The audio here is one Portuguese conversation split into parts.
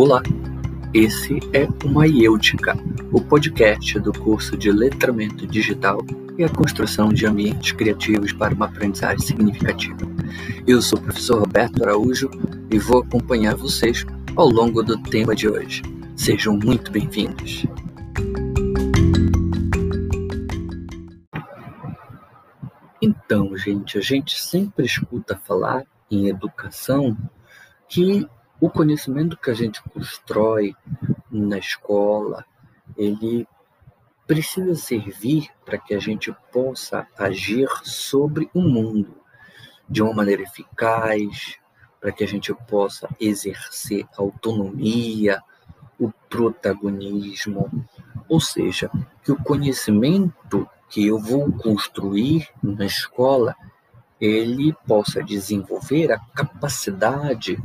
Olá, esse é o Maiêutica, o podcast do curso de Letramento Digital e a construção de ambientes criativos para uma aprendizagem significativa. Eu sou o professor Roberto Araújo e vou acompanhar vocês ao longo do tema de hoje. Sejam muito bem-vindos. Então, gente, a gente sempre escuta falar em educação que o conhecimento que a gente constrói na escola, ele precisa servir para que a gente possa agir sobre o mundo de uma maneira eficaz, para que a gente possa exercer autonomia, o protagonismo, ou seja, que o conhecimento que eu vou construir na escola, ele possa desenvolver a capacidade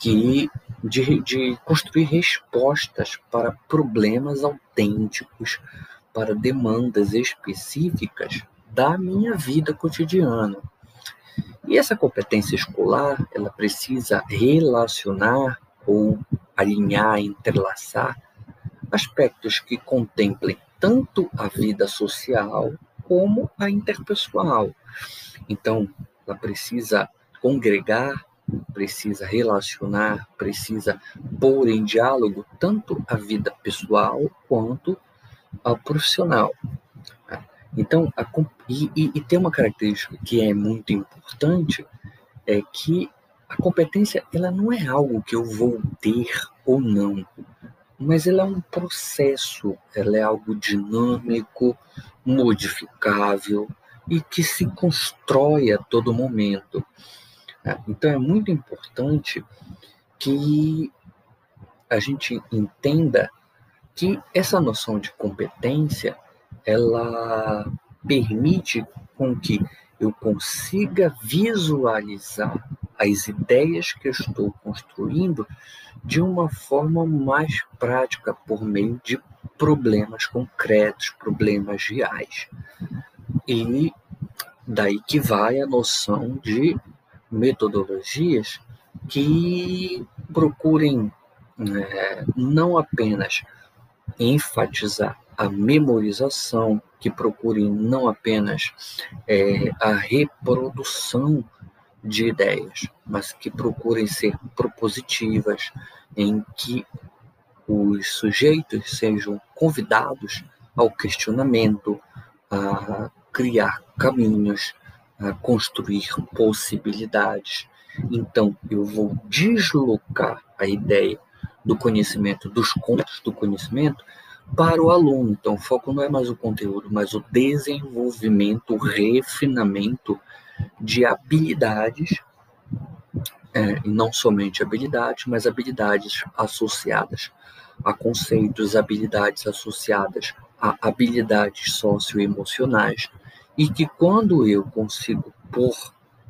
que de, de construir respostas para problemas autênticos, para demandas específicas da minha vida cotidiana. E essa competência escolar, ela precisa relacionar ou alinhar, entrelaçar aspectos que contemplem tanto a vida social como a interpessoal. Então, ela precisa congregar precisa relacionar, precisa pôr em diálogo tanto a vida pessoal quanto a profissional. Então, a, e, e, tem uma característica que é muito importante, é que a competência ela não é algo que eu vou ter ou não, mas ela é um processo, ela é algo dinâmico, modificável e que se constrói a todo momento. É, então é muito importante que a gente entenda que essa noção de competência ela permite com que eu consiga visualizar as ideias que eu estou construindo de uma forma mais prática por meio de problemas concretos, problemas reais. E daí que vai a noção de metodologias que procurem é, não apenas enfatizar a memorização, que procurem não apenas é, a reprodução de ideias, mas que procurem ser propositivas, em que os sujeitos sejam convidados ao questionamento, a criar caminhos, a construir possibilidades. Então, eu vou deslocar a ideia do conhecimento, dos contos do conhecimento, para o aluno. Então, o foco não é mais o conteúdo, mas o desenvolvimento, o refinamento de habilidades, é, e não somente habilidades, mas habilidades associadas a conceitos, habilidades associadas a habilidades socioemocionais, e que quando eu consigo pôr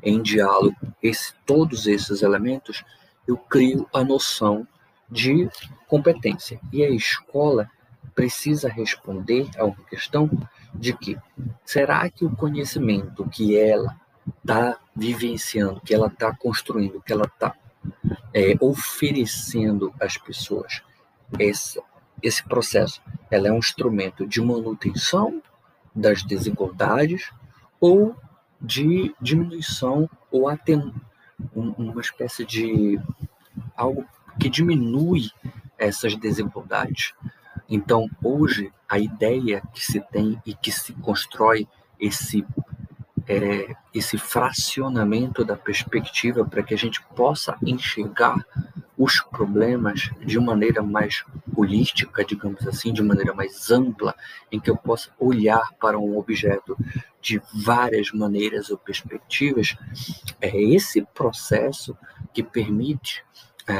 em diálogo esse, todos esses elementos, eu crio a noção de competência. E a escola precisa responder a uma questão de que será que o conhecimento que ela está vivenciando, que ela está construindo, que ela está é, oferecendo às pessoas, esse, esse processo, ela é um instrumento de manutenção das desigualdades ou de diminuição ou até uma espécie de algo que diminui essas desigualdades. Então, hoje, a ideia que se tem e que se constrói esse, é, esse fracionamento da perspectiva para que a gente possa enxergar os problemas de maneira mais holística, digamos assim, de maneira mais ampla, em que eu possa olhar para um objeto de várias maneiras ou perspectivas, é esse processo que permite é,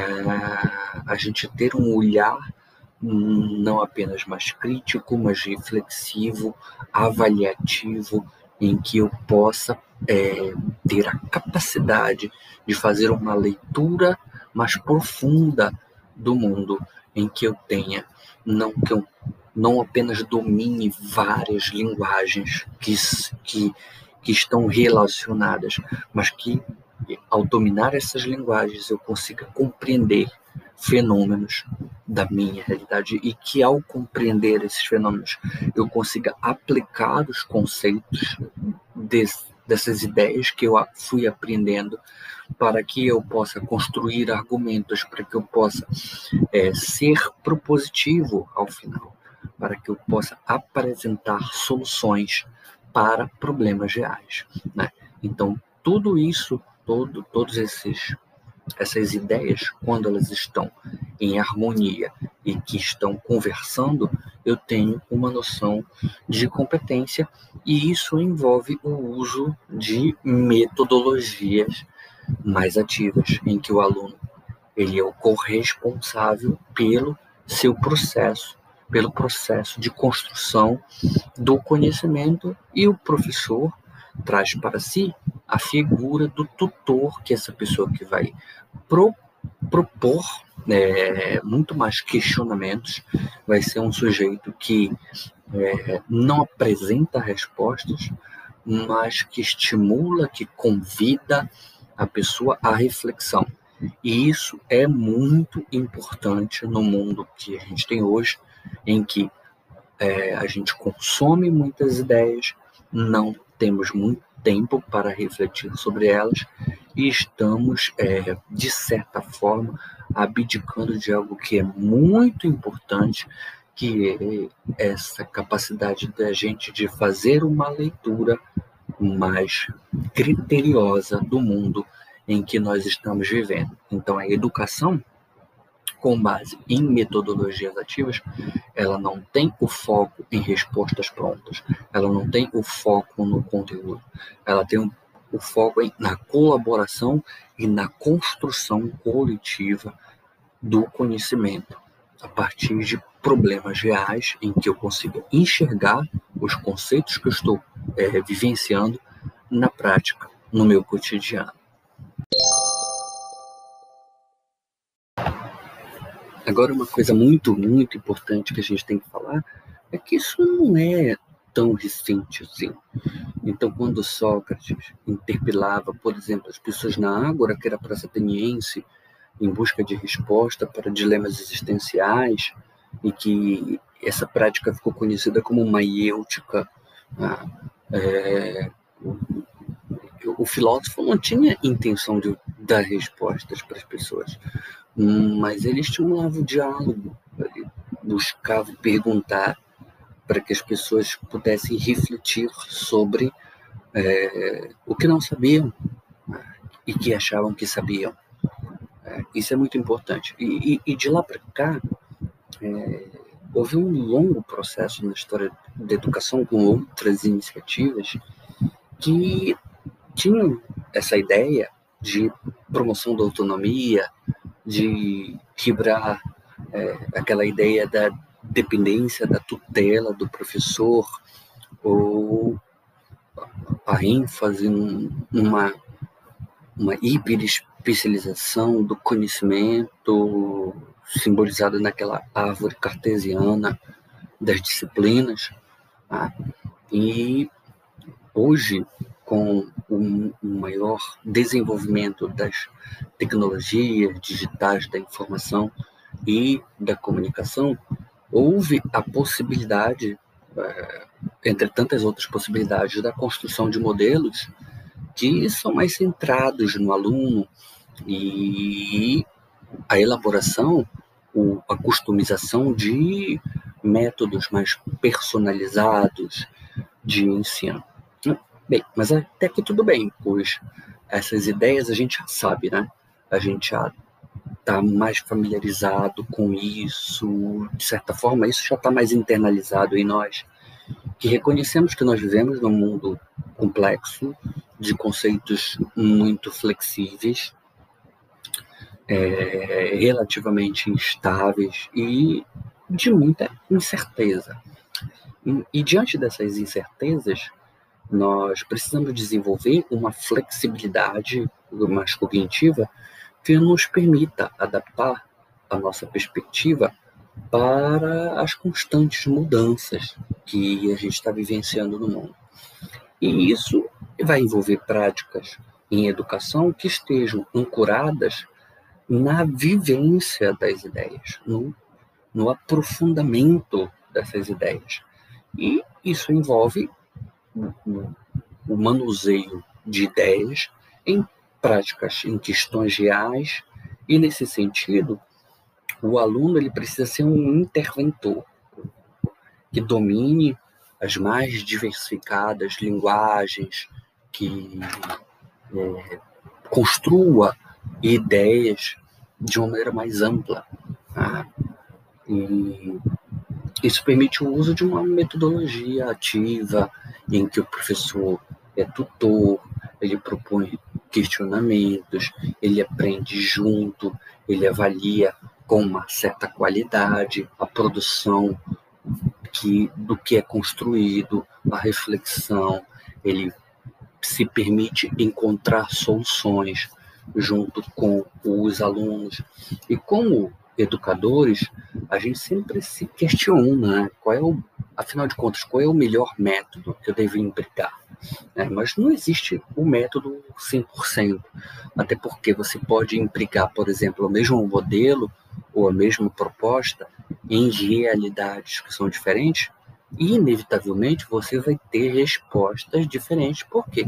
a gente ter um olhar não apenas mais crítico, mas reflexivo, avaliativo, em que eu possa é, ter a capacidade de fazer uma leitura mais profunda do mundo, em que eu tenha, não que eu não apenas domine várias linguagens que, que, que estão relacionadas, mas que ao dominar essas linguagens eu consiga compreender, fenômenos da minha realidade e que ao compreender esses fenômenos eu consiga aplicar os conceitos dessas ideias que eu fui aprendendo para que eu possa construir argumentos, para que eu possa é, ser propositivo ao final, para que eu possa apresentar soluções para problemas reais. Né? Então, tudo isso, todo, todos esses essas ideias, quando elas estão em harmonia e que estão conversando, eu tenho uma noção de competência e isso envolve o uso de metodologias mais ativas, em que o aluno ele é o corresponsável pelo seu processo, pelo processo de construção do conhecimento e o professor traz para si a figura do tutor, que é essa pessoa que vai pro, propor é, muito mais questionamentos, vai ser um sujeito que é, não apresenta respostas, mas que estimula, que convida a pessoa à reflexão. E isso é muito importante no mundo que a gente tem hoje, em que é, a gente consome muitas ideias, não temos muito tempo para refletir sobre elas e estamos, é, de certa forma, abdicando de algo que é muito importante, que é essa capacidade da gente de fazer uma leitura mais criteriosa do mundo em que nós estamos vivendo. Então, a educação com base em metodologias ativas, ela não tem o foco em respostas prontas, ela não tem o foco no conteúdo, ela tem o foco em, na colaboração e na construção coletiva do conhecimento, a partir de problemas reais em que eu consiga enxergar os conceitos que eu estou é, vivenciando na prática, no meu cotidiano. Agora, uma coisa muito, muito importante que a gente tem que falar é que isso não é tão recente assim. Então, quando Sócrates interpelava, por exemplo, as pessoas na Ágora, que era a praça ateniense, em busca de resposta para dilemas existenciais, e que essa prática ficou conhecida como maiêutica, ah, é, o, o filósofo não tinha intenção de dar respostas para as pessoas mas ele estimulava o diálogo, ele buscava perguntar para que as pessoas pudessem refletir sobre é, o que não sabiam né, e que achavam que sabiam. É, isso é muito importante. E, e, e de lá para cá, é, houve um longo processo na história da educação com outras iniciativas que tinham essa ideia de promoção da autonomia, de quebrar é, aquela ideia da dependência da tutela do professor ou a ênfase numa uma hiperespecialização do conhecimento simbolizada naquela árvore cartesiana das disciplinas. Tá? E hoje com o maior desenvolvimento das tecnologias digitais da informação e da comunicação, houve a possibilidade, eh, entre tantas outras possibilidades, da construção de modelos que são mais centrados no aluno e a elaboração, a customização de métodos mais personalizados de ensino. Bem, mas até que tudo bem, pois essas ideias a gente já sabe, né? A gente já está mais familiarizado com isso, de certa forma, isso já está mais internalizado em nós, que reconhecemos que nós vivemos num mundo complexo, de conceitos muito flexíveis, é, relativamente instáveis e de muita incerteza. E, e diante dessas incertezas, nós precisamos desenvolver uma flexibilidade mais cognitiva que nos permita adaptar a nossa perspectiva para as constantes mudanças que a gente está vivenciando no mundo. E isso vai envolver práticas em educação que estejam ancoradas na vivência das ideias, no, no aprofundamento dessas ideias. E isso envolve o, o manuseio de ideias em práticas, em questões reais, e nesse sentido, o aluno ele precisa ser um interventor que domine as mais diversificadas linguagens, que é, construa ideias de uma maneira mais ampla. E isso permite o uso de uma metodologia ativa, em que o professor é tutor, ele propõe questionamentos, ele aprende junto, ele avalia com uma certa qualidade a produção que, do que é construído, a reflexão, ele se permite encontrar soluções junto com os alunos. E como educadores, a gente sempre se questiona né? qual é o, afinal de contas, qual é o melhor método que eu devo empregar. Né? Mas não existe o método 100%, até porque você pode empregar, por exemplo, o mesmo modelo ou a mesma proposta em realidades que são diferentes, e inevitavelmente você vai ter respostas diferentes. Por quê?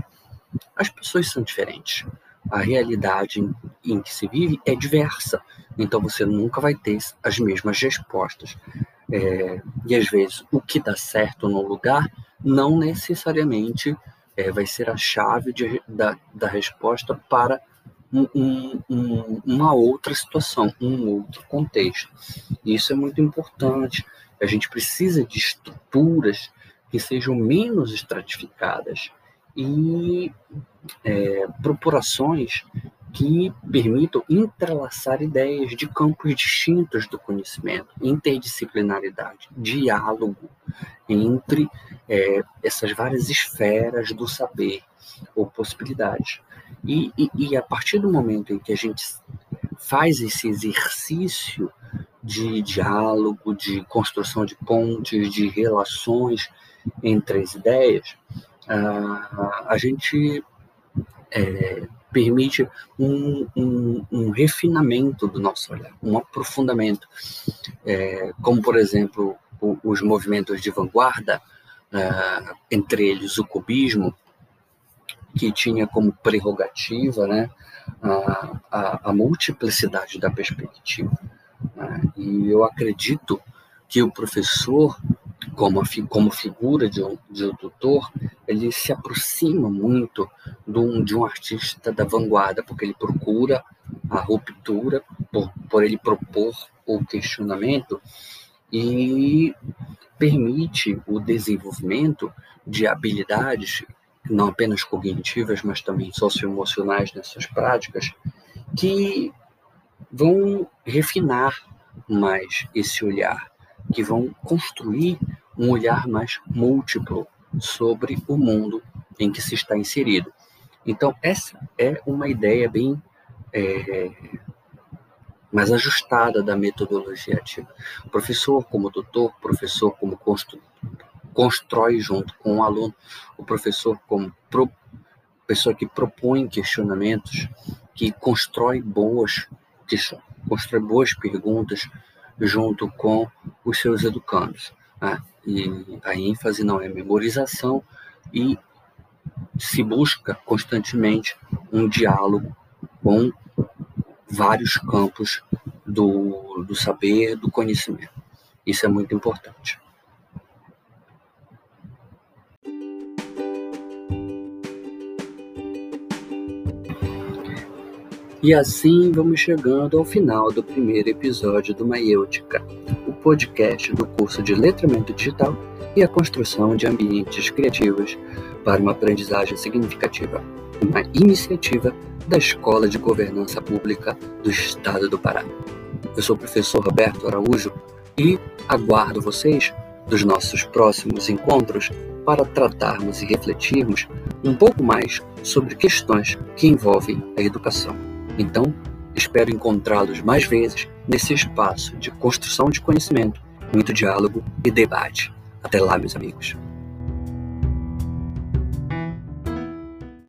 As pessoas são diferentes. A realidade em, que se vive é diversa. Então você nunca vai ter as mesmas respostas. É, e às vezes o que dá certo no lugar não necessariamente é, vai ser a chave de, da, da resposta para um, um, uma outra situação, um outro contexto. Isso é muito importante. A gente precisa de estruturas que sejam menos estratificadas e é, que permitam entrelaçar ideias de campos distintos do conhecimento, interdisciplinaridade, diálogo entre é, essas várias esferas do saber ou possibilidades. E, e, e, a partir do momento em que a gente faz esse exercício de diálogo, de construção de pontes, de relações entre as ideias, a, a gente é, permite um, um, um, refinamento do nosso olhar, um aprofundamento. É, como, por exemplo, o, os movimentos de vanguarda, é, entre eles o cubismo, que tinha como prerrogativa né, a, a, a multiplicidade da perspectiva. Né? E eu acredito que o professor, como, como figura de um, de um tutor, ele se aproxima muito de um, de um artista da vanguarda, porque ele procura a ruptura, por, por ele propor o questionamento e permite o desenvolvimento de habilidades não apenas cognitivas, mas também socioemocionais nessas práticas, que vão refinar mais esse olhar, que vão construir um olhar mais múltiplo sobre o mundo em que se está inserido. Então, essa é uma ideia bem é, mais ajustada da metodologia ativa. Professor como tutor, professor como constrói junto com o aluno, o professor como pro, pessoa que propõe questionamentos, que constrói boas que constrói boas perguntas junto com os seus educandos. Né? E a ênfase não é memorização e se busca constantemente um diálogo com vários campos do, do saber, do conhecimento. Isso é muito importante. E assim vamos chegando ao final do primeiro episódio do Maiêutica, o podcast do curso de Letramento Digital e a construção de ambientes criativos para uma aprendizagem significativa, uma iniciativa da Escola de Governança Pública do Estado do Pará. Eu sou o professor Roberto Araújo e aguardo vocês dos nossos próximos encontros para tratarmos e refletirmos um pouco mais sobre questões que envolvem a educação. Então, espero encontrá-los mais vezes nesse espaço de construção de conhecimento, muito diálogo e debate. Até lá, meus amigos.